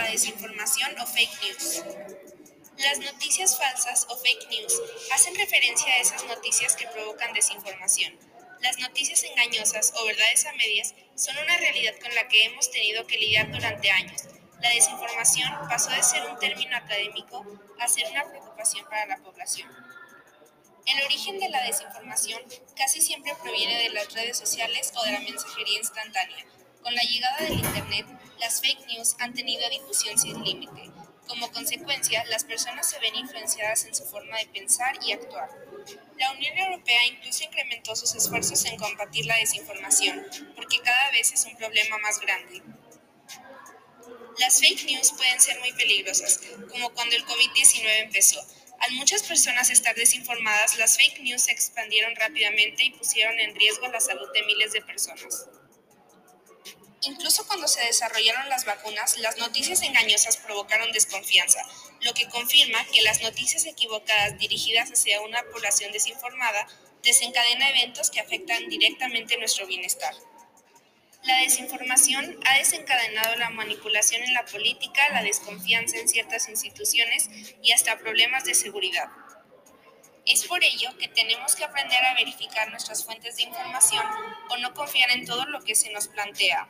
la desinformación o fake news. Las noticias falsas o fake news hacen referencia a esas noticias que provocan desinformación. Las noticias engañosas o verdades a medias son una realidad con la que hemos tenido que lidiar durante años. La desinformación pasó de ser un término académico a ser una preocupación para la población. El origen de la desinformación casi siempre proviene de las redes sociales o de la mensajería instantánea. Con la llegada del Internet, las fake news han tenido difusión sin límite. Como consecuencia, las personas se ven influenciadas en su forma de pensar y actuar. La Unión Europea incluso incrementó sus esfuerzos en combatir la desinformación, porque cada vez es un problema más grande. Las fake news pueden ser muy peligrosas, como cuando el COVID-19 empezó. Al muchas personas estar desinformadas, las fake news se expandieron rápidamente y pusieron en riesgo la salud de miles de personas. Incluso cuando se desarrollaron las vacunas, las noticias engañosas provocaron desconfianza, lo que confirma que las noticias equivocadas dirigidas hacia una población desinformada desencadena eventos que afectan directamente nuestro bienestar. La desinformación ha desencadenado la manipulación en la política, la desconfianza en ciertas instituciones y hasta problemas de seguridad. Es por ello que tenemos que aprender a verificar nuestras fuentes de información o no confiar en todo lo que se nos plantea.